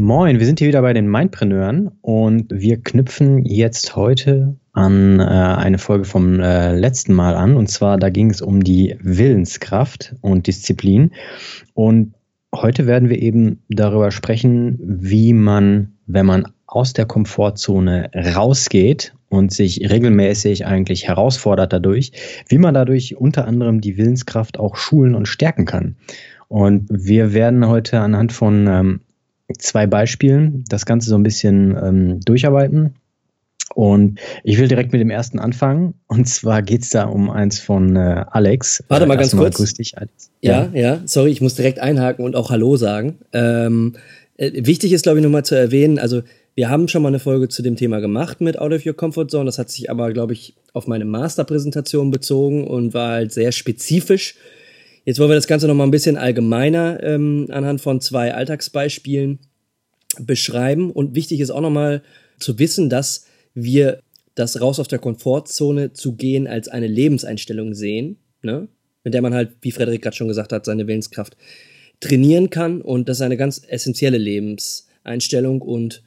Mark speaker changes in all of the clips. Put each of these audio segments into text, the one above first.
Speaker 1: Moin, wir sind hier wieder bei den Mindpreneuren und wir knüpfen jetzt heute an äh, eine Folge vom äh, letzten Mal an. Und zwar, da ging es um die Willenskraft und Disziplin. Und heute werden wir eben darüber sprechen, wie man, wenn man aus der Komfortzone rausgeht und sich regelmäßig eigentlich herausfordert dadurch, wie man dadurch unter anderem die Willenskraft auch schulen und stärken kann. Und wir werden heute anhand von ähm, zwei Beispielen das Ganze so ein bisschen ähm, durcharbeiten. Und ich will direkt mit dem ersten anfangen. Und zwar geht es da um eins von äh, Alex.
Speaker 2: Warte mal ganz kurz.
Speaker 1: Grüß dich,
Speaker 2: Alex. Ja, ja, ja, sorry, ich muss direkt einhaken und auch Hallo sagen. Ähm, äh, wichtig ist, glaube ich, nochmal zu erwähnen, also wir haben schon mal eine Folge zu dem Thema gemacht mit Out of Your Comfort Zone. Das hat sich aber, glaube ich, auf meine Masterpräsentation bezogen und war halt sehr spezifisch Jetzt wollen wir das Ganze noch mal ein bisschen allgemeiner ähm, anhand von zwei Alltagsbeispielen beschreiben. Und wichtig ist auch noch mal zu wissen, dass wir das raus aus der Komfortzone zu gehen als eine Lebenseinstellung sehen, ne? mit der man halt, wie Frederik gerade schon gesagt hat, seine Willenskraft trainieren kann. Und das ist eine ganz essentielle Lebenseinstellung. Und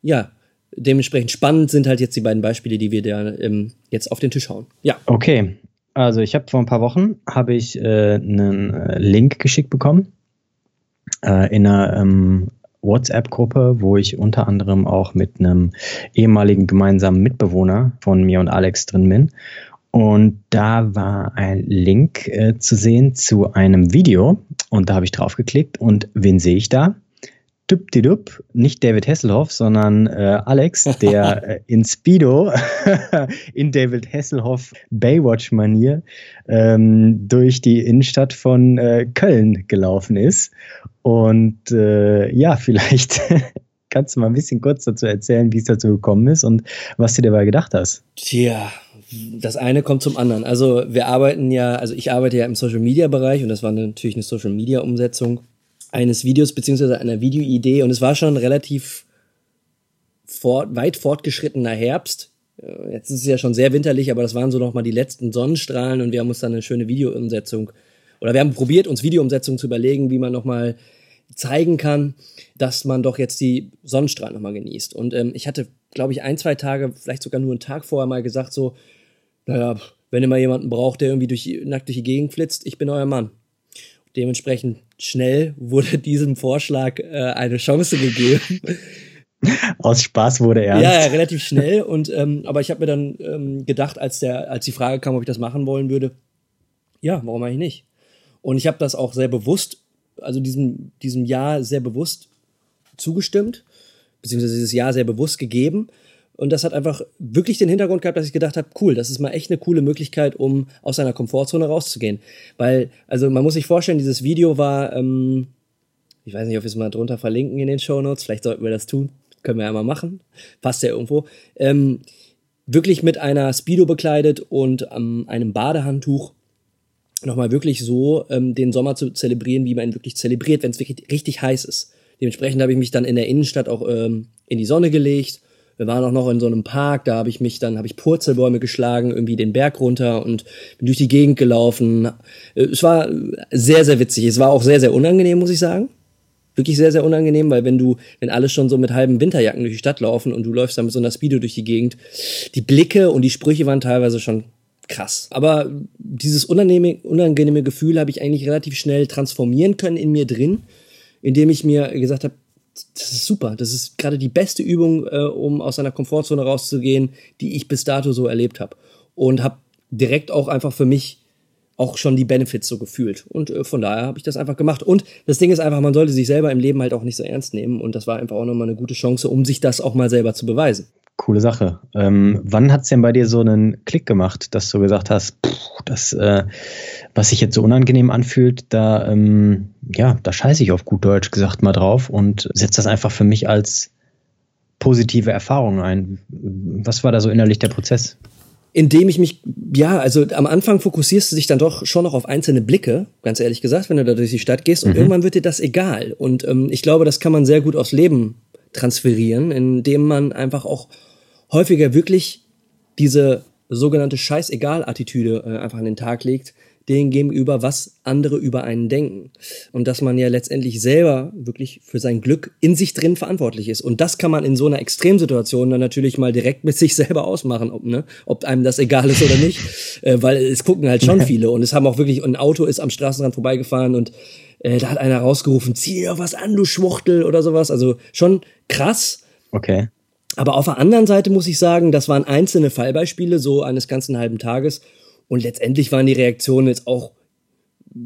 Speaker 2: ja, dementsprechend spannend sind halt jetzt die beiden Beispiele, die wir da ähm, jetzt auf den Tisch hauen.
Speaker 1: Ja. Okay, also ich habe vor ein paar Wochen habe ich äh, einen äh, Link geschickt bekommen äh, in einer ähm, WhatsApp-Gruppe, wo ich unter anderem auch mit einem ehemaligen gemeinsamen Mitbewohner von mir und Alex drin bin. Und da war ein Link äh, zu sehen zu einem Video und da habe ich drauf geklickt und wen sehe ich da? Düpp, nicht David Hasselhoff, sondern äh, Alex, der äh, in Speedo in David Hasselhoff Baywatch-Manier ähm, durch die Innenstadt von äh, Köln gelaufen ist. Und äh, ja, vielleicht kannst du mal ein bisschen kurz dazu erzählen, wie es dazu gekommen ist und was du dabei gedacht hast.
Speaker 2: Tja, das eine kommt zum anderen. Also wir arbeiten ja, also ich arbeite ja im Social Media Bereich und das war natürlich eine Social Media Umsetzung eines Videos beziehungsweise einer Videoidee und es war schon relativ fort, weit fortgeschrittener Herbst. Äh, jetzt ist es ja schon sehr winterlich, aber das waren so noch mal die letzten Sonnenstrahlen und wir haben uns dann eine schöne Videoumsetzung oder wir haben probiert, uns Videoumsetzungen zu überlegen, wie man noch mal zeigen kann, dass man doch jetzt die Sonnenstrahlen noch mal genießt. Und ähm, ich hatte, glaube ich, ein, zwei Tage, vielleicht sogar nur einen Tag vorher mal gesagt so, naja, wenn ihr mal jemanden braucht, der irgendwie durch, nackt durch die Gegend flitzt, ich bin euer Mann. Dementsprechend schnell wurde diesem Vorschlag äh, eine Chance gegeben.
Speaker 1: Aus Spaß wurde er.
Speaker 2: Ja, ja, relativ schnell. Und ähm, aber ich habe mir dann ähm, gedacht, als der, als die Frage kam, ob ich das machen wollen würde, ja, warum eigentlich nicht? Und ich habe das auch sehr bewusst, also diesem diesem Jahr sehr bewusst zugestimmt, beziehungsweise dieses Jahr sehr bewusst gegeben und das hat einfach wirklich den Hintergrund gehabt, dass ich gedacht habe, cool, das ist mal echt eine coole Möglichkeit, um aus seiner Komfortzone rauszugehen. Weil, also man muss sich vorstellen, dieses Video war, ähm, ich weiß nicht, ob wir es mal drunter verlinken in den Show Notes, vielleicht sollten wir das tun, können wir ja mal machen, passt ja irgendwo. Ähm, wirklich mit einer Speedo bekleidet und ähm, einem Badehandtuch nochmal wirklich so ähm, den Sommer zu zelebrieren, wie man ihn wirklich zelebriert, wenn es wirklich richtig heiß ist. Dementsprechend habe ich mich dann in der Innenstadt auch ähm, in die Sonne gelegt wir waren auch noch in so einem Park, da habe ich mich dann, habe ich Purzelbäume geschlagen, irgendwie den Berg runter und bin durch die Gegend gelaufen. Es war sehr, sehr witzig. Es war auch sehr, sehr unangenehm, muss ich sagen. Wirklich sehr, sehr unangenehm, weil wenn du, wenn alle schon so mit halben Winterjacken durch die Stadt laufen und du läufst dann mit so einer Speedo durch die Gegend, die Blicke und die Sprüche waren teilweise schon krass. Aber dieses unangenehme, unangenehme Gefühl habe ich eigentlich relativ schnell transformieren können in mir drin, indem ich mir gesagt habe, das ist super. Das ist gerade die beste Übung, äh, um aus seiner Komfortzone rauszugehen, die ich bis dato so erlebt habe. Und habe direkt auch einfach für mich auch schon die Benefits so gefühlt. Und äh, von daher habe ich das einfach gemacht. Und das Ding ist einfach, man sollte sich selber im Leben halt auch nicht so ernst nehmen. Und das war einfach auch nochmal eine gute Chance, um sich das auch mal selber zu beweisen.
Speaker 1: Coole Sache. Ähm, wann hat es denn bei dir so einen Klick gemacht, dass du gesagt hast, pff, das, äh, was sich jetzt so unangenehm anfühlt, da, ähm, ja, da scheiße ich auf gut Deutsch gesagt mal drauf und setze das einfach für mich als positive Erfahrungen ein? Was war da so innerlich der Prozess?
Speaker 2: indem ich mich, ja, also am Anfang fokussierst du dich dann doch schon noch auf einzelne Blicke, ganz ehrlich gesagt, wenn du da durch die Stadt gehst und mhm. irgendwann wird dir das egal. Und ähm, ich glaube, das kann man sehr gut aufs Leben transferieren, indem man einfach auch häufiger wirklich diese sogenannte Scheißegal-Attitüde äh, einfach an den Tag legt, denen gegenüber, was andere über einen denken. Und dass man ja letztendlich selber wirklich für sein Glück in sich drin verantwortlich ist. Und das kann man in so einer Extremsituation dann natürlich mal direkt mit sich selber ausmachen, ob, ne, ob einem das egal ist oder nicht. äh, weil es gucken halt schon viele. Und es haben auch wirklich, ein Auto ist am Straßenrand vorbeigefahren und äh, da hat einer rausgerufen, zieh dir was an, du Schwuchtel oder sowas. Also schon krass.
Speaker 1: Okay.
Speaker 2: Aber auf der anderen Seite muss ich sagen, das waren einzelne Fallbeispiele so eines ganzen halben Tages. Und letztendlich waren die Reaktionen jetzt auch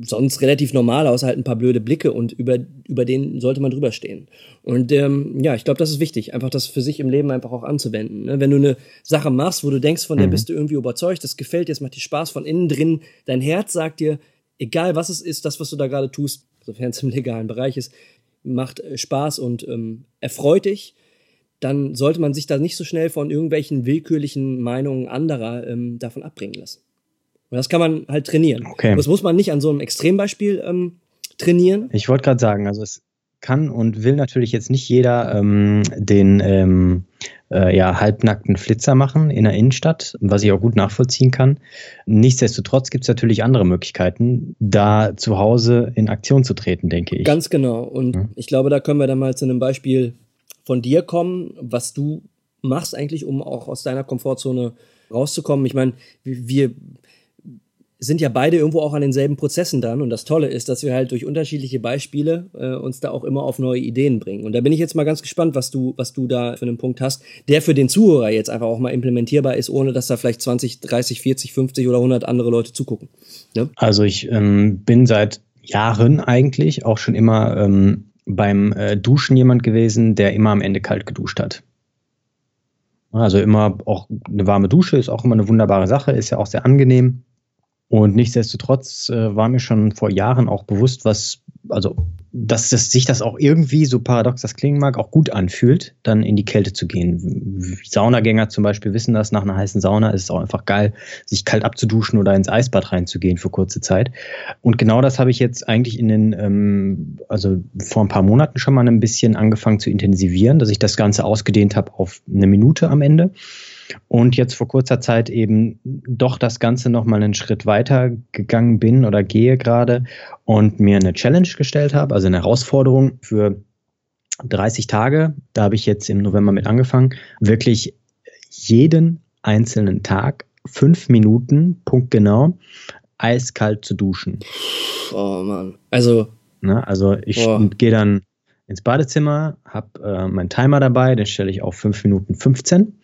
Speaker 2: sonst relativ normal, außer halt ein paar blöde Blicke und über, über den sollte man drüber stehen. Und ähm, ja, ich glaube, das ist wichtig, einfach das für sich im Leben einfach auch anzuwenden. Ne? Wenn du eine Sache machst, wo du denkst, von der mhm. bist du irgendwie überzeugt, das gefällt dir, es macht dir Spaß von innen drin, dein Herz sagt dir, egal was es ist, das, was du da gerade tust, sofern es im legalen Bereich ist, macht äh, Spaß und ähm, erfreut dich, dann sollte man sich da nicht so schnell von irgendwelchen willkürlichen Meinungen anderer ähm, davon abbringen lassen. Und das kann man halt trainieren. Okay. Das muss man nicht an so einem Extrembeispiel ähm, trainieren.
Speaker 1: Ich wollte gerade sagen, also es kann und will natürlich jetzt nicht jeder ähm, den ähm, äh, ja, halbnackten Flitzer machen in der Innenstadt, was ich auch gut nachvollziehen kann. Nichtsdestotrotz gibt es natürlich andere Möglichkeiten, da zu Hause in Aktion zu treten, denke ich.
Speaker 2: Ganz genau. Und ja. ich glaube, da können wir dann mal zu einem Beispiel von dir kommen, was du machst eigentlich, um auch aus deiner Komfortzone rauszukommen. Ich meine, wir sind ja beide irgendwo auch an denselben Prozessen dran. Und das Tolle ist, dass wir halt durch unterschiedliche Beispiele äh, uns da auch immer auf neue Ideen bringen. Und da bin ich jetzt mal ganz gespannt, was du, was du da für einen Punkt hast, der für den Zuhörer jetzt einfach auch mal implementierbar ist, ohne dass da vielleicht 20, 30, 40, 50 oder 100 andere Leute zugucken.
Speaker 1: Ne? Also ich ähm, bin seit Jahren eigentlich auch schon immer ähm, beim äh, Duschen jemand gewesen, der immer am Ende kalt geduscht hat. Also immer auch eine warme Dusche ist auch immer eine wunderbare Sache, ist ja auch sehr angenehm. Und nichtsdestotrotz äh, war mir schon vor Jahren auch bewusst, was, also, dass das, sich das auch irgendwie, so paradox das klingen mag, auch gut anfühlt, dann in die Kälte zu gehen. Saunagänger zum Beispiel wissen das, nach einer heißen Sauna ist es auch einfach geil, sich kalt abzuduschen oder ins Eisbad reinzugehen für kurze Zeit. Und genau das habe ich jetzt eigentlich in den, ähm, also vor ein paar Monaten schon mal ein bisschen angefangen zu intensivieren, dass ich das Ganze ausgedehnt habe auf eine Minute am Ende und jetzt vor kurzer Zeit eben doch das Ganze nochmal einen Schritt weiter gegangen bin oder gehe gerade und mir eine Challenge gestellt habe, also eine Herausforderung für 30 Tage. Da habe ich jetzt im November mit angefangen, wirklich jeden einzelnen Tag fünf Minuten, punktgenau, eiskalt zu duschen.
Speaker 2: Oh Mann. Also.
Speaker 1: Na, also ich oh. gehe dann ins Badezimmer, habe äh, meinen Timer dabei, den stelle ich auf fünf Minuten 15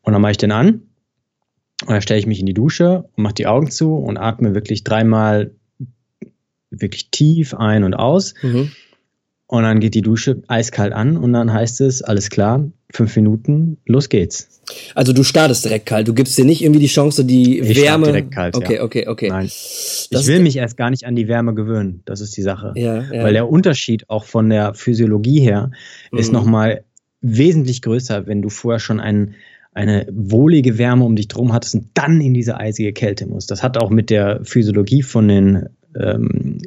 Speaker 1: und dann mache ich den an und dann stelle ich mich in die Dusche und mache die Augen zu und atme wirklich dreimal wirklich tief ein und aus. Mhm. Und dann geht die Dusche eiskalt an und dann heißt es, alles klar, fünf Minuten, los geht's.
Speaker 2: Also du startest direkt kalt, du gibst dir nicht irgendwie die Chance, die ich Wärme.
Speaker 1: direkt kalt.
Speaker 2: Okay,
Speaker 1: ja.
Speaker 2: okay, okay.
Speaker 1: Nein. ich will mich erst gar nicht an die Wärme gewöhnen. Das ist die Sache.
Speaker 2: Ja, ja.
Speaker 1: Weil der Unterschied auch von der Physiologie her mhm. ist nochmal wesentlich größer, wenn du vorher schon einen eine wohlige Wärme um dich drum hattest und dann in diese eisige Kälte musst. Das hat auch mit der Physiologie von den ähm,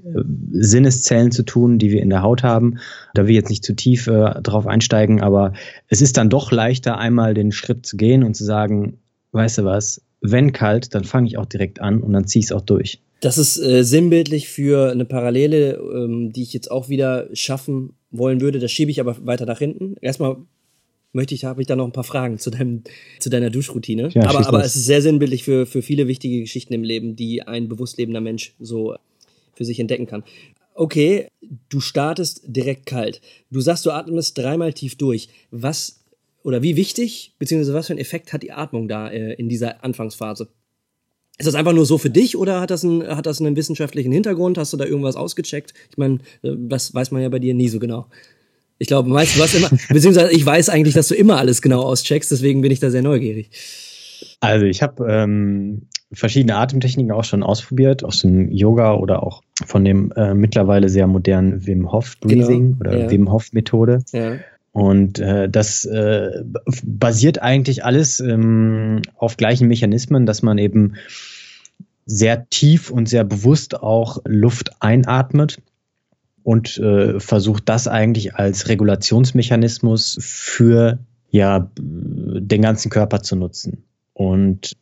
Speaker 1: Sinneszellen zu tun, die wir in der Haut haben. Da will ich jetzt nicht zu tief äh, drauf einsteigen, aber es ist dann doch leichter, einmal den Schritt zu gehen und zu sagen, weißt du was, wenn kalt, dann fange ich auch direkt an und dann ziehe ich es auch durch.
Speaker 2: Das ist äh, sinnbildlich für eine Parallele, ähm, die ich jetzt auch wieder schaffen wollen würde. Das schiebe ich aber weiter nach hinten. Erstmal möchte ich, habe ich da noch ein paar Fragen zu deinem, zu deiner Duschroutine. Ja, aber, aber es ist sehr sinnbildlich für, für viele wichtige Geschichten im Leben, die ein bewusst lebender Mensch so für sich entdecken kann. Okay, du startest direkt kalt. Du sagst, du atmest dreimal tief durch. Was oder wie wichtig, beziehungsweise was für einen Effekt hat die Atmung da äh, in dieser Anfangsphase? Ist das einfach nur so für dich oder hat das, einen, hat das einen wissenschaftlichen Hintergrund? Hast du da irgendwas ausgecheckt? Ich meine, äh, das weiß man ja bei dir nie so genau. Ich glaube, meist, du hast immer, beziehungsweise ich weiß eigentlich, dass du immer alles genau auscheckst, deswegen bin ich da sehr neugierig.
Speaker 1: Also ich habe ähm, verschiedene Atemtechniken auch schon ausprobiert, aus dem Yoga oder auch von dem äh, mittlerweile sehr modernen Wim Hof Breathing genau, oder ja. Wim Hof Methode. Ja. Und äh, das äh, basiert eigentlich alles ähm, auf gleichen Mechanismen, dass man eben sehr tief und sehr bewusst auch Luft einatmet und äh, versucht das eigentlich als Regulationsmechanismus für ja den ganzen Körper zu nutzen. Und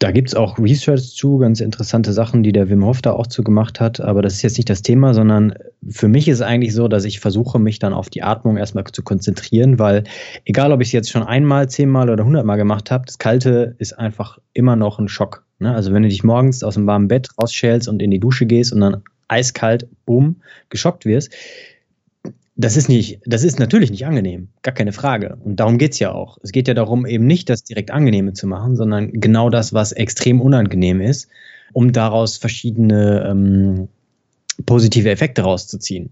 Speaker 1: da gibt's auch Research zu, ganz interessante Sachen, die der Wim Hof da auch zu gemacht hat. Aber das ist jetzt nicht das Thema, sondern für mich ist es eigentlich so, dass ich versuche, mich dann auf die Atmung erstmal zu konzentrieren, weil egal, ob ich es jetzt schon einmal, zehnmal oder hundertmal gemacht habe, das Kalte ist einfach immer noch ein Schock. Ne? Also wenn du dich morgens aus dem warmen Bett rausschälst und in die Dusche gehst und dann eiskalt, boom, geschockt wirst, das ist nicht, das ist natürlich nicht angenehm, gar keine Frage. Und darum geht's ja auch. Es geht ja darum, eben nicht das direkt Angenehme zu machen, sondern genau das, was extrem unangenehm ist, um daraus verschiedene ähm, positive Effekte rauszuziehen.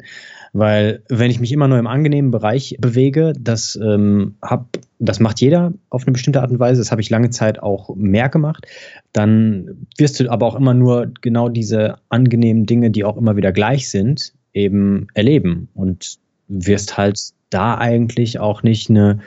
Speaker 1: Weil wenn ich mich immer nur im angenehmen Bereich bewege, das ähm, hab, das macht jeder auf eine bestimmte Art und Weise. Das habe ich lange Zeit auch mehr gemacht. Dann wirst du aber auch immer nur genau diese angenehmen Dinge, die auch immer wieder gleich sind, eben erleben. Und wirst halt da eigentlich auch nicht eine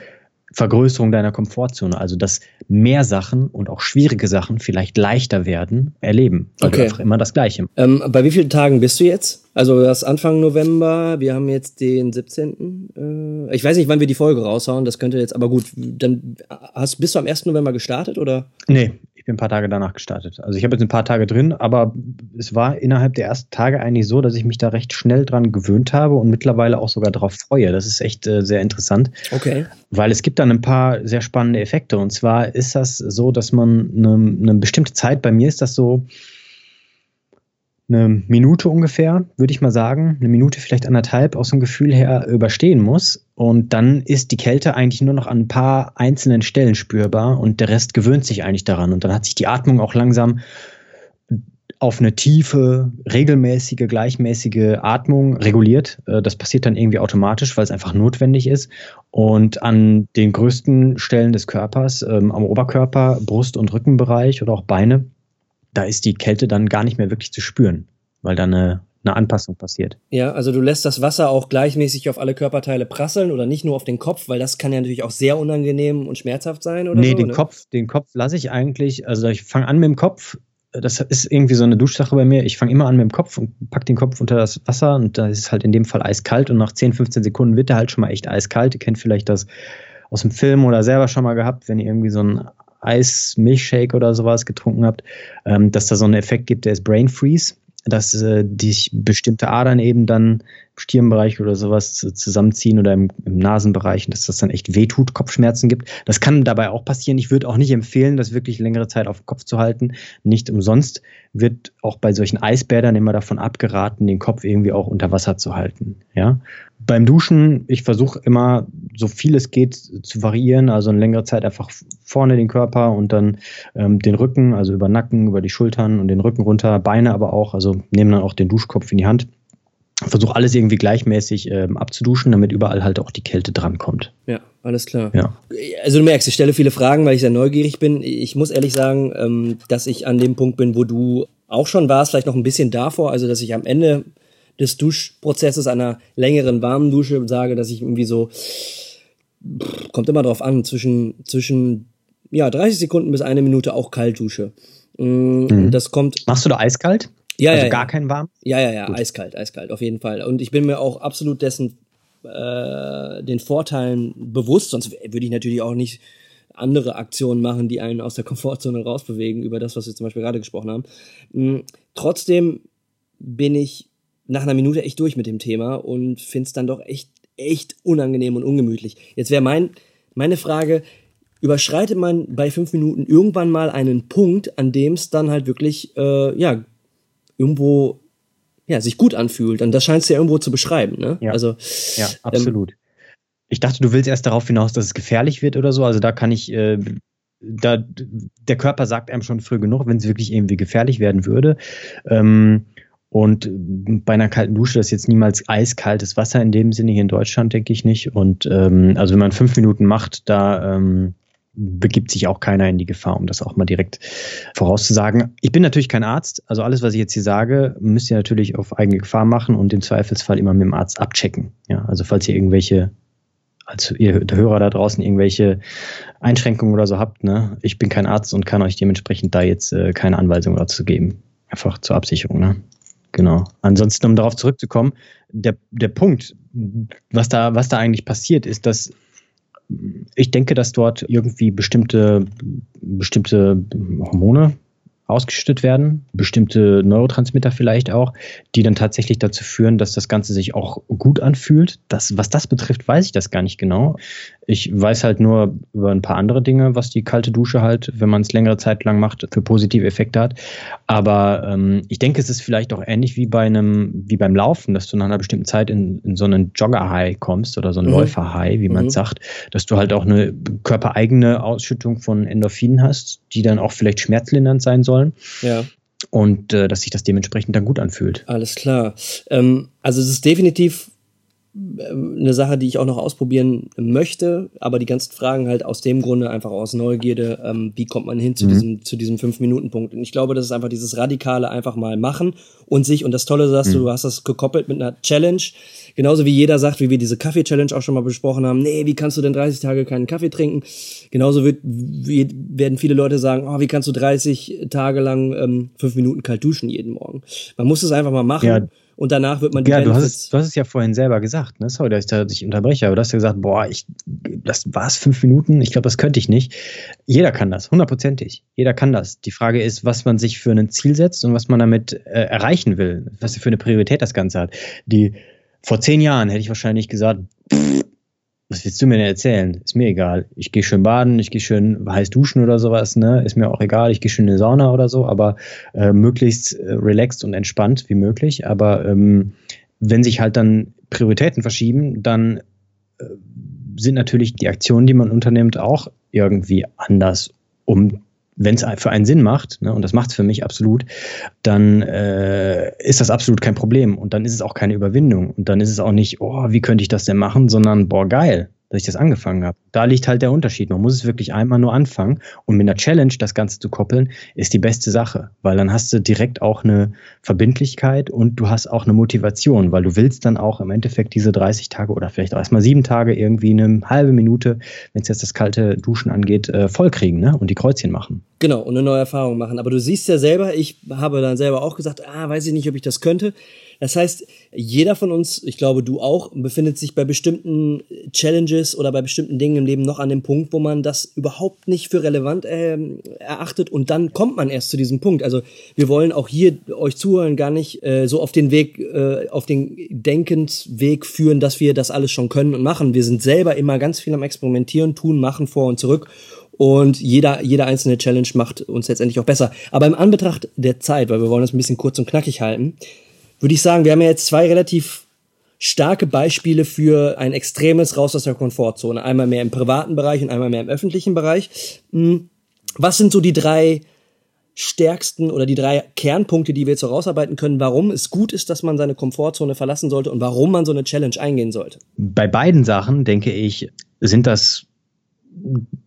Speaker 1: Vergrößerung deiner Komfortzone, also dass mehr Sachen und auch schwierige Sachen vielleicht leichter werden, erleben. Okay. einfach immer das Gleiche.
Speaker 2: Ähm, bei wie vielen Tagen bist du jetzt? Also das Anfang November, wir haben jetzt den 17. Äh, ich weiß nicht, wann wir die Folge raushauen, das könnte jetzt, aber gut, dann hast, bist du am 1. November gestartet oder?
Speaker 1: Nee, ich bin ein paar Tage danach gestartet. Also ich habe jetzt ein paar Tage drin, aber es war innerhalb der ersten Tage eigentlich so, dass ich mich da recht schnell dran gewöhnt habe und mittlerweile auch sogar darauf freue. Das ist echt äh, sehr interessant.
Speaker 2: Okay.
Speaker 1: Weil es gibt dann ein paar sehr spannende Effekte. Und zwar ist das so, dass man eine, eine bestimmte Zeit, bei mir ist das so, eine Minute ungefähr, würde ich mal sagen, eine Minute vielleicht anderthalb aus dem Gefühl her überstehen muss. Und dann ist die Kälte eigentlich nur noch an ein paar einzelnen Stellen spürbar und der Rest gewöhnt sich eigentlich daran. Und dann hat sich die Atmung auch langsam auf eine tiefe, regelmäßige, gleichmäßige Atmung reguliert. Äh, das passiert dann irgendwie automatisch, weil es einfach notwendig ist. Und an den größten Stellen des Körpers, ähm, am Oberkörper, Brust- und Rückenbereich oder auch Beine, da ist die Kälte dann gar nicht mehr wirklich zu spüren, weil dann eine, eine Anpassung passiert.
Speaker 2: Ja, also du lässt das Wasser auch gleichmäßig auf alle Körperteile prasseln oder nicht nur auf den Kopf, weil das kann ja natürlich auch sehr unangenehm und schmerzhaft sein oder
Speaker 1: nee,
Speaker 2: so.
Speaker 1: den
Speaker 2: ne?
Speaker 1: Kopf, den Kopf lasse ich eigentlich, also ich fange an mit dem Kopf. Das ist irgendwie so eine Duschsache bei mir. Ich fange immer an mit dem Kopf und pack den Kopf unter das Wasser und da ist es halt in dem Fall eiskalt und nach 10, 15 Sekunden wird er halt schon mal echt eiskalt. Ihr kennt vielleicht das aus dem Film oder selber schon mal gehabt, wenn ihr irgendwie so ein Eis-Milchshake oder sowas getrunken habt, ähm, dass da so einen Effekt gibt, der ist Brain Freeze, dass äh, dich bestimmte Adern eben dann Stirnbereich oder sowas zusammenziehen oder im, im Nasenbereich, dass das dann echt wehtut, Kopfschmerzen gibt. Das kann dabei auch passieren. Ich würde auch nicht empfehlen, das wirklich längere Zeit auf dem Kopf zu halten. Nicht umsonst wird auch bei solchen Eisbädern immer davon abgeraten, den Kopf irgendwie auch unter Wasser zu halten. Ja? Beim Duschen, ich versuche immer, so viel es geht, zu variieren, also eine längere Zeit einfach vorne den Körper und dann ähm, den Rücken, also über Nacken, über die Schultern und den Rücken runter, Beine aber auch, also nehme dann auch den Duschkopf in die Hand versuche alles irgendwie gleichmäßig ähm, abzuduschen, damit überall halt auch die Kälte drankommt.
Speaker 2: Ja, alles klar.
Speaker 1: Ja.
Speaker 2: Also du merkst, ich stelle viele Fragen, weil ich sehr neugierig bin. Ich muss ehrlich sagen, ähm, dass ich an dem Punkt bin, wo du auch schon warst, vielleicht noch ein bisschen davor, also dass ich am Ende des Duschprozesses einer längeren warmen Dusche sage, dass ich irgendwie so kommt immer drauf an, zwischen zwischen ja, 30 Sekunden bis eine Minute auch kalt dusche. Mm, mhm. Das kommt.
Speaker 1: Machst du da eiskalt?
Speaker 2: Ja,
Speaker 1: also
Speaker 2: ja,
Speaker 1: gar kein warm?
Speaker 2: Ja, ja, ja, Gut. eiskalt, eiskalt, auf jeden Fall. Und ich bin mir auch absolut dessen äh, den Vorteilen bewusst, sonst würde ich natürlich auch nicht andere Aktionen machen, die einen aus der Komfortzone rausbewegen, über das, was wir zum Beispiel gerade gesprochen haben. Mhm. Trotzdem bin ich nach einer Minute echt durch mit dem Thema und finde es dann doch echt, echt unangenehm und ungemütlich. Jetzt wäre mein, meine Frage, überschreitet man bei fünf Minuten irgendwann mal einen Punkt, an dem es dann halt wirklich, äh, ja, irgendwo ja, sich gut anfühlt. Und das scheinst du ja irgendwo zu beschreiben, ne?
Speaker 1: Ja,
Speaker 2: also,
Speaker 1: ja absolut. Ähm, ich dachte, du willst erst darauf hinaus, dass es gefährlich wird oder so. Also da kann ich, äh, da, der Körper sagt einem schon früh genug, wenn es wirklich irgendwie gefährlich werden würde. Ähm, und bei einer kalten Dusche das ist jetzt niemals eiskaltes Wasser in dem Sinne hier in Deutschland, denke ich nicht. Und ähm, also wenn man fünf Minuten macht, da ähm, begibt sich auch keiner in die Gefahr, um das auch mal direkt vorauszusagen. Ich bin natürlich kein Arzt, also alles, was ich jetzt hier sage, müsst ihr natürlich auf eigene Gefahr machen und im Zweifelsfall immer mit dem Arzt abchecken. Ja, also falls ihr irgendwelche als ihr Hörer da draußen irgendwelche Einschränkungen oder so habt, ne? Ich bin kein Arzt und kann euch dementsprechend da jetzt äh, keine Anweisung dazu geben. Einfach zur Absicherung, ne? Genau. Ansonsten, um darauf zurückzukommen, der, der Punkt, was da, was da eigentlich passiert, ist, dass ich denke, dass dort irgendwie bestimmte, bestimmte Hormone ausgeschüttet werden, bestimmte Neurotransmitter vielleicht auch, die dann tatsächlich dazu führen, dass das Ganze sich auch gut anfühlt. Das, was das betrifft, weiß ich das gar nicht genau. Ich weiß halt nur über ein paar andere Dinge, was die kalte Dusche halt, wenn man es längere Zeit lang macht, für positive Effekte hat. Aber ähm, ich denke, es ist vielleicht auch ähnlich wie bei einem, wie beim Laufen, dass du nach einer bestimmten Zeit in, in so einen Jogger-High kommst oder so einen mhm. Läufer-High, wie man mhm. sagt, dass du halt auch eine körpereigene Ausschüttung von Endorphinen hast, die dann auch vielleicht schmerzlindernd sein sollen.
Speaker 2: Ja
Speaker 1: und äh, dass sich das dementsprechend dann gut anfühlt.
Speaker 2: Alles klar. Ähm, also es ist definitiv eine Sache, die ich auch noch ausprobieren möchte, aber die ganzen Fragen halt aus dem Grunde einfach aus Neugierde, ähm, wie kommt man hin zu mhm. diesem zu diesem fünf Minuten Punkt? Und ich glaube, das ist einfach dieses radikale einfach mal machen und sich und das Tolle, dass mhm. du hast das gekoppelt mit einer Challenge, genauso wie jeder sagt, wie wir diese Kaffee Challenge auch schon mal besprochen haben. Nee, wie kannst du denn 30 Tage keinen Kaffee trinken? Genauso wird wie, werden viele Leute sagen, oh, wie kannst du 30 Tage lang ähm, fünf Minuten kalt duschen jeden Morgen? Man muss es einfach mal machen. Ja und danach wird man
Speaker 1: die Ja, du hast, es, du hast es ja vorhin selber gesagt, ne? Sorry, dass ich da dich unterbreche, aber du hast ja gesagt, boah, ich, das war es fünf Minuten, ich glaube, das könnte ich nicht. Jeder kann das, hundertprozentig. Jeder kann das. Die Frage ist, was man sich für ein Ziel setzt und was man damit äh, erreichen will, was für eine Priorität das Ganze hat. Die vor zehn Jahren hätte ich wahrscheinlich gesagt, pff, was willst du mir denn erzählen? Ist mir egal. Ich gehe schön baden, ich gehe schön heiß duschen oder sowas, ne? Ist mir auch egal. Ich gehe schön in die Sauna oder so, aber äh, möglichst äh, relaxed und entspannt wie möglich. Aber ähm, wenn sich halt dann Prioritäten verschieben, dann äh, sind natürlich die Aktionen, die man unternimmt, auch irgendwie anders, um wenn es für einen Sinn macht, ne, und das macht es für mich absolut, dann äh, ist das absolut kein Problem. Und dann ist es auch keine Überwindung. Und dann ist es auch nicht, oh, wie könnte ich das denn machen, sondern boah, geil, dass ich das angefangen habe. Da liegt halt der Unterschied. Man muss es wirklich einmal nur anfangen und mit einer Challenge das Ganze zu koppeln, ist die beste Sache, weil dann hast du direkt auch eine Verbindlichkeit und du hast auch eine Motivation, weil du willst dann auch im Endeffekt diese 30 Tage oder vielleicht auch erstmal sieben Tage irgendwie eine halbe Minute, wenn es jetzt das kalte Duschen angeht, äh, vollkriegen ne? und die Kreuzchen machen.
Speaker 2: Genau, und eine neue Erfahrung machen. Aber du siehst ja selber, ich habe dann selber auch gesagt, ah, weiß ich nicht, ob ich das könnte. Das heißt, jeder von uns, ich glaube du auch, befindet sich bei bestimmten Challenges oder bei bestimmten Dingen im Leben noch an dem Punkt, wo man das überhaupt nicht für relevant äh, erachtet und dann kommt man erst zu diesem Punkt. Also wir wollen auch hier euch zuhören gar nicht äh, so auf den Weg, äh, auf den Denkensweg führen, dass wir das alles schon können und machen. Wir sind selber immer ganz viel am Experimentieren, tun, machen, vor und zurück und jeder, jeder einzelne Challenge macht uns letztendlich auch besser. Aber im Anbetracht der Zeit, weil wir wollen das ein bisschen kurz und knackig halten, würde ich sagen, wir haben ja jetzt zwei relativ starke Beispiele für ein extremes Raus aus der Komfortzone. Einmal mehr im privaten Bereich und einmal mehr im öffentlichen Bereich. Hm, was sind so die drei stärksten oder die drei Kernpunkte, die wir jetzt so rausarbeiten können, warum es gut ist, dass man seine Komfortzone verlassen sollte und warum man so eine Challenge eingehen sollte?
Speaker 1: Bei beiden Sachen, denke ich, sind das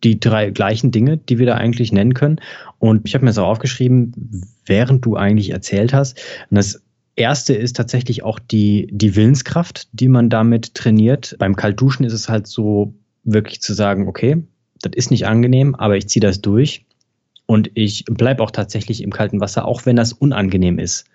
Speaker 1: die drei gleichen Dinge, die wir da eigentlich nennen können. Und ich habe mir das auch aufgeschrieben, während du eigentlich erzählt hast. Und das erste ist tatsächlich auch die, die Willenskraft, die man damit trainiert. Beim Kaltduschen ist es halt so, wirklich zu sagen, okay, das ist nicht angenehm, aber ich ziehe das durch. Und ich bleibe auch tatsächlich im kalten Wasser, auch wenn das unangenehm ist.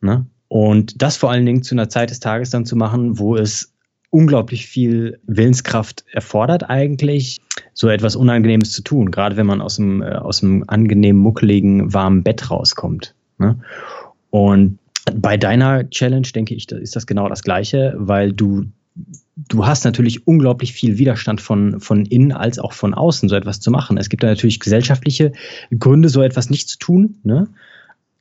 Speaker 1: Ne? Und das vor allen Dingen zu einer Zeit des Tages dann zu machen, wo es unglaublich viel Willenskraft erfordert eigentlich, so etwas Unangenehmes zu tun, gerade wenn man aus dem, äh, aus dem angenehmen, muckeligen, warmen Bett rauskommt. Ne? Und bei deiner Challenge, denke ich, ist das genau das Gleiche, weil du, du hast natürlich unglaublich viel Widerstand von, von innen als auch von außen, so etwas zu machen. Es gibt da natürlich gesellschaftliche Gründe, so etwas nicht zu tun, ne?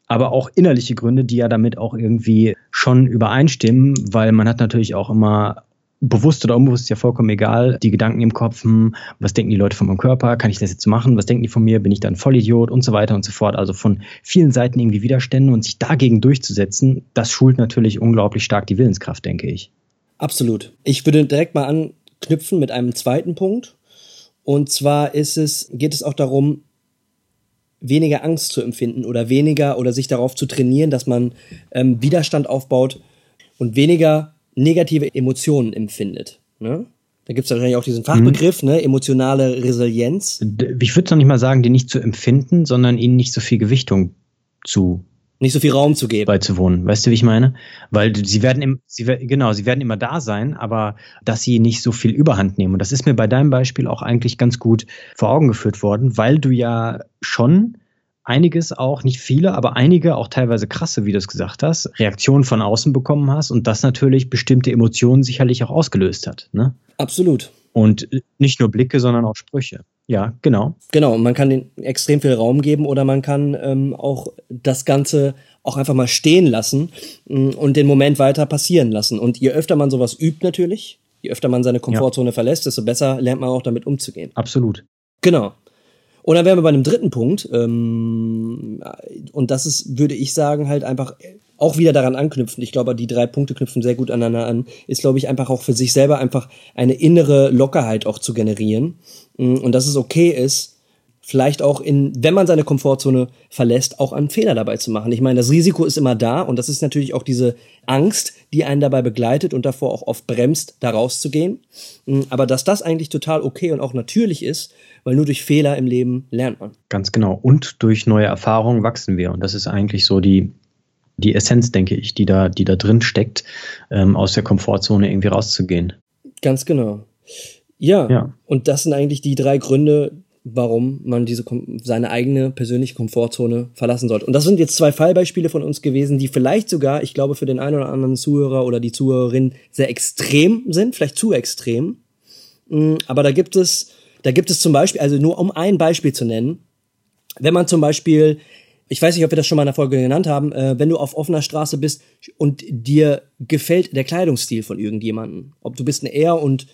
Speaker 1: aber auch innerliche Gründe, die ja damit auch irgendwie schon übereinstimmen, weil man hat natürlich auch immer bewusst oder unbewusst ist ja vollkommen egal, die Gedanken im Kopf, hm, was denken die Leute von meinem Körper, kann ich das jetzt machen, was denken die von mir, bin ich dann Vollidiot und so weiter und so fort. Also von vielen Seiten irgendwie Widerstände und sich dagegen durchzusetzen, das schult natürlich unglaublich stark die Willenskraft, denke ich.
Speaker 2: Absolut. Ich würde direkt mal anknüpfen mit einem zweiten Punkt. Und zwar ist es, geht es auch darum, weniger Angst zu empfinden oder weniger oder sich darauf zu trainieren, dass man ähm, Widerstand aufbaut und weniger negative Emotionen empfindet. Ne? Da gibt es wahrscheinlich auch diesen Fachbegriff, mhm. ne, emotionale Resilienz.
Speaker 1: Ich würde es noch nicht mal sagen, die nicht zu empfinden, sondern ihnen nicht so viel Gewichtung zu
Speaker 2: nicht so viel Raum zu geben.
Speaker 1: Beizuwohnen. Weißt du, wie ich meine? Weil sie werden im, sie, genau, sie werden immer da sein, aber dass sie nicht so viel Überhand nehmen. Und das ist mir bei deinem Beispiel auch eigentlich ganz gut vor Augen geführt worden, weil du ja schon einiges auch, nicht viele, aber einige, auch teilweise krasse, wie du es gesagt hast, Reaktionen von außen bekommen hast und das natürlich bestimmte Emotionen sicherlich auch ausgelöst hat. Ne?
Speaker 2: Absolut.
Speaker 1: Und nicht nur Blicke, sondern auch Sprüche. Ja, genau.
Speaker 2: Genau, man kann den extrem viel Raum geben oder man kann ähm, auch das Ganze auch einfach mal stehen lassen mm, und den Moment weiter passieren lassen. Und je öfter man sowas übt natürlich, je öfter man seine Komfortzone ja. verlässt, desto besser lernt man auch damit umzugehen.
Speaker 1: Absolut.
Speaker 2: Genau. Und dann wären wir bei einem dritten Punkt. Ähm, und das ist, würde ich sagen, halt einfach auch wieder daran anknüpfen. Ich glaube, die drei Punkte knüpfen sehr gut aneinander an. Ist, glaube ich, einfach auch für sich selber einfach eine innere Lockerheit auch zu generieren. Mm, und dass es okay ist, vielleicht auch in, wenn man seine Komfortzone verlässt, auch einen Fehler dabei zu machen. Ich meine, das Risiko ist immer da und das ist natürlich auch diese Angst, die einen dabei begleitet und davor auch oft bremst, da rauszugehen. Mm, aber dass das eigentlich total okay und auch natürlich ist, weil nur durch Fehler im Leben lernt man.
Speaker 1: Ganz genau. Und durch neue Erfahrungen wachsen wir. Und das ist eigentlich so die, die Essenz, denke ich, die da, die da drin steckt, ähm, aus der Komfortzone irgendwie rauszugehen.
Speaker 2: Ganz genau. Ja, ja, und das sind eigentlich die drei Gründe, warum man diese seine eigene persönliche Komfortzone verlassen sollte. Und das sind jetzt zwei Fallbeispiele von uns gewesen, die vielleicht sogar, ich glaube, für den einen oder anderen Zuhörer oder die Zuhörerin sehr extrem sind, vielleicht zu extrem. Mm, aber da gibt es, da gibt es zum Beispiel, also nur um ein Beispiel zu nennen, wenn man zum Beispiel ich weiß nicht, ob wir das schon mal in der Folge genannt haben, äh, wenn du auf offener Straße bist und dir gefällt der Kleidungsstil von irgendjemandem, ob du bist ein Er und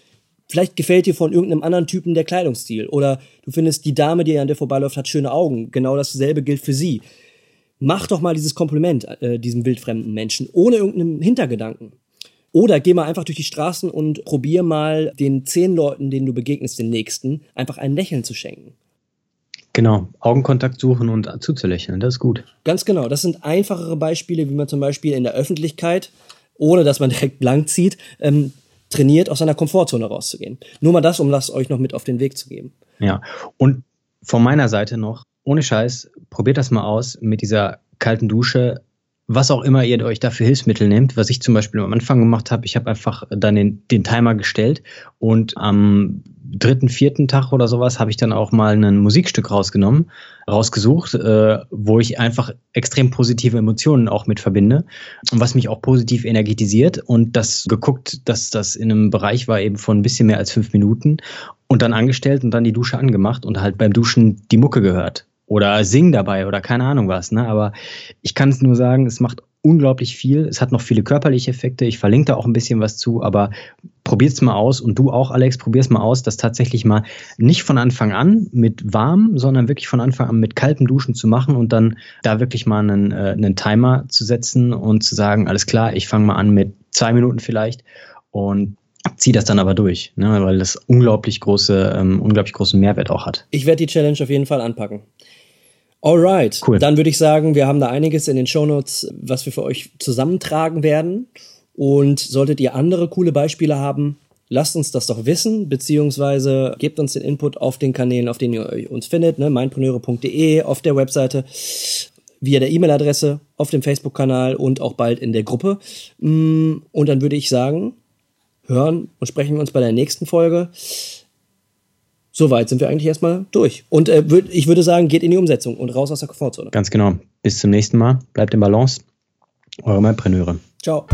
Speaker 2: Vielleicht gefällt dir von irgendeinem anderen Typen der Kleidungsstil. Oder du findest, die Dame, die an dir vorbeiläuft, hat schöne Augen. Genau dasselbe gilt für sie. Mach doch mal dieses Kompliment äh, diesem wildfremden Menschen, ohne irgendeinen Hintergedanken. Oder geh mal einfach durch die Straßen und probier mal den zehn Leuten, denen du begegnest, den nächsten, einfach ein Lächeln zu schenken.
Speaker 1: Genau, Augenkontakt suchen und zuzulächeln, das ist gut.
Speaker 2: Ganz genau, das sind einfachere Beispiele, wie man zum Beispiel in der Öffentlichkeit, ohne dass man direkt blank zieht, ähm, trainiert, aus seiner Komfortzone rauszugehen. Nur mal das, um das euch noch mit auf den Weg zu geben.
Speaker 1: Ja, und von meiner Seite noch, ohne Scheiß, probiert das mal aus mit dieser kalten Dusche was auch immer ihr euch dafür Hilfsmittel nehmt, was ich zum Beispiel am Anfang gemacht habe, ich habe einfach dann den, den Timer gestellt und am dritten, vierten Tag oder sowas habe ich dann auch mal ein Musikstück rausgenommen, rausgesucht, äh, wo ich einfach extrem positive Emotionen auch mit verbinde und was mich auch positiv energetisiert und das geguckt, dass das in einem Bereich war eben von ein bisschen mehr als fünf Minuten und dann angestellt und dann die Dusche angemacht und halt beim Duschen die Mucke gehört oder sing dabei oder keine Ahnung was. Ne? Aber ich kann es nur sagen, es macht unglaublich viel. Es hat noch viele körperliche Effekte. Ich verlinke da auch ein bisschen was zu, aber probiert's mal aus und du auch, Alex, probier's mal aus, das tatsächlich mal nicht von Anfang an mit warm, sondern wirklich von Anfang an mit kaltem Duschen zu machen und dann da wirklich mal einen, äh, einen Timer zu setzen und zu sagen, alles klar, ich fange mal an mit zwei Minuten vielleicht und zieh das dann aber durch, ne, weil das unglaublich große, ähm, unglaublich großen Mehrwert auch hat.
Speaker 2: Ich werde die Challenge auf jeden Fall anpacken. Alright, cool. dann würde ich sagen, wir haben da einiges in den Shownotes, was wir für euch zusammentragen werden. Und solltet ihr andere coole Beispiele haben, lasst uns das doch wissen, beziehungsweise gebt uns den Input auf den Kanälen, auf denen ihr uns findet, ne, meinpreneure.de, auf der Webseite, via der E-Mail-Adresse, auf dem Facebook-Kanal und auch bald in der Gruppe. Mm, und dann würde ich sagen, hören und sprechen wir uns bei der nächsten Folge. Soweit sind wir eigentlich erstmal durch. Und äh, würd, ich würde sagen, geht in die Umsetzung und raus aus der Komfortzone.
Speaker 1: Ganz genau. Bis zum nächsten Mal. Bleibt im Balance. Eure Malpreneure.
Speaker 2: Ciao.